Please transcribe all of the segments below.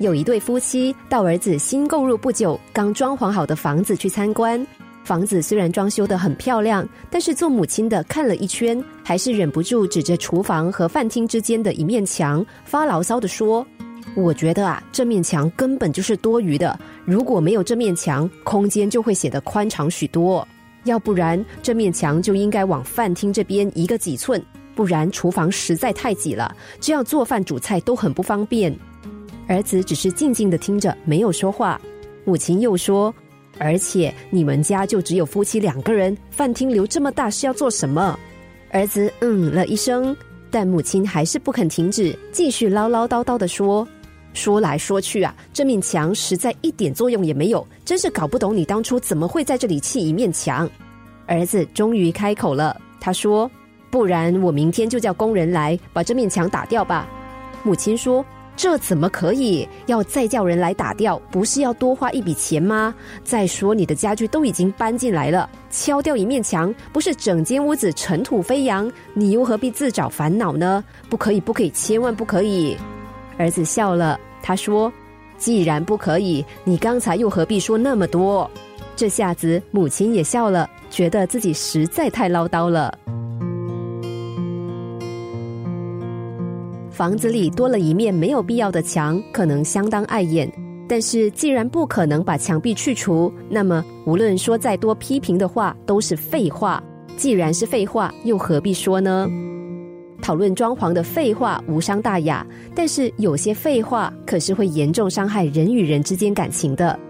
有一对夫妻到儿子新购入不久、刚装潢好的房子去参观。房子虽然装修的很漂亮，但是做母亲的看了一圈，还是忍不住指着厨房和饭厅之间的一面墙，发牢骚的说：“我觉得啊，这面墙根本就是多余的。如果没有这面墙，空间就会显得宽敞许多。要不然，这面墙就应该往饭厅这边移个几寸，不然厨房实在太挤了，这样做饭煮菜都很不方便。”儿子只是静静的听着，没有说话。母亲又说。而且你们家就只有夫妻两个人，饭厅留这么大是要做什么？儿子嗯了一声，但母亲还是不肯停止，继续唠唠叨叨的说。说来说去啊，这面墙实在一点作用也没有，真是搞不懂你当初怎么会在这里砌一面墙。儿子终于开口了，他说：“不然我明天就叫工人来把这面墙打掉吧。”母亲说。这怎么可以？要再叫人来打掉，不是要多花一笔钱吗？再说你的家具都已经搬进来了，敲掉一面墙，不是整间屋子尘土飞扬？你又何必自找烦恼呢？不可以，不可以，千万不可以！儿子笑了，他说：“既然不可以，你刚才又何必说那么多？”这下子母亲也笑了，觉得自己实在太唠叨了。房子里多了一面没有必要的墙，可能相当碍眼。但是既然不可能把墙壁去除，那么无论说再多批评的话都是废话。既然是废话，又何必说呢？讨论装潢的废话无伤大雅，但是有些废话可是会严重伤害人与人之间感情的。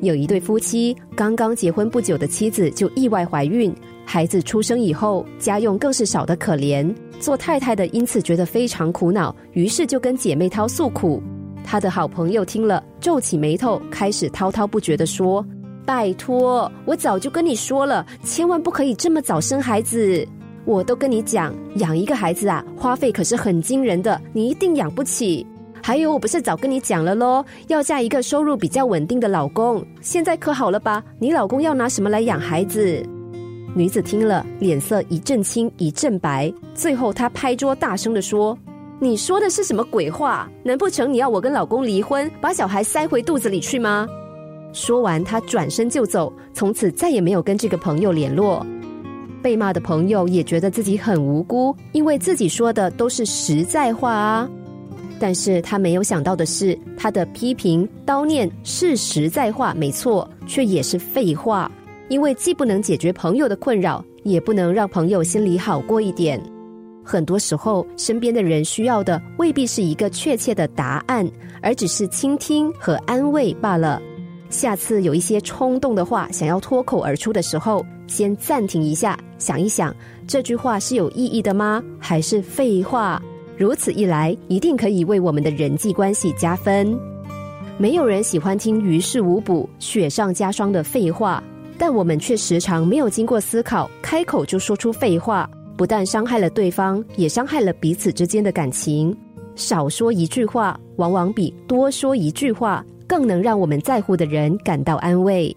有一对夫妻刚刚结婚不久的妻子就意外怀孕。孩子出生以后，家用更是少得可怜。做太太的因此觉得非常苦恼，于是就跟姐妹涛诉苦。她的好朋友听了，皱起眉头，开始滔滔不绝的说：“拜托，我早就跟你说了，千万不可以这么早生孩子。我都跟你讲，养一个孩子啊，花费可是很惊人的，你一定养不起。还有，我不是早跟你讲了喽，要嫁一个收入比较稳定的老公。现在可好了吧？你老公要拿什么来养孩子？”女子听了，脸色一阵青一阵白，最后她拍桌大声的说：“你说的是什么鬼话？难不成你要我跟老公离婚，把小孩塞回肚子里去吗？”说完，她转身就走，从此再也没有跟这个朋友联络。被骂的朋友也觉得自己很无辜，因为自己说的都是实在话啊。但是他没有想到的是，他的批评叨念是实在话，没错，却也是废话。因为既不能解决朋友的困扰，也不能让朋友心里好过一点。很多时候，身边的人需要的未必是一个确切的答案，而只是倾听和安慰罢了。下次有一些冲动的话想要脱口而出的时候，先暂停一下，想一想这句话是有意义的吗？还是废话？如此一来，一定可以为我们的人际关系加分。没有人喜欢听于事无补、雪上加霜的废话。但我们却时常没有经过思考，开口就说出废话，不但伤害了对方，也伤害了彼此之间的感情。少说一句话，往往比多说一句话更能让我们在乎的人感到安慰。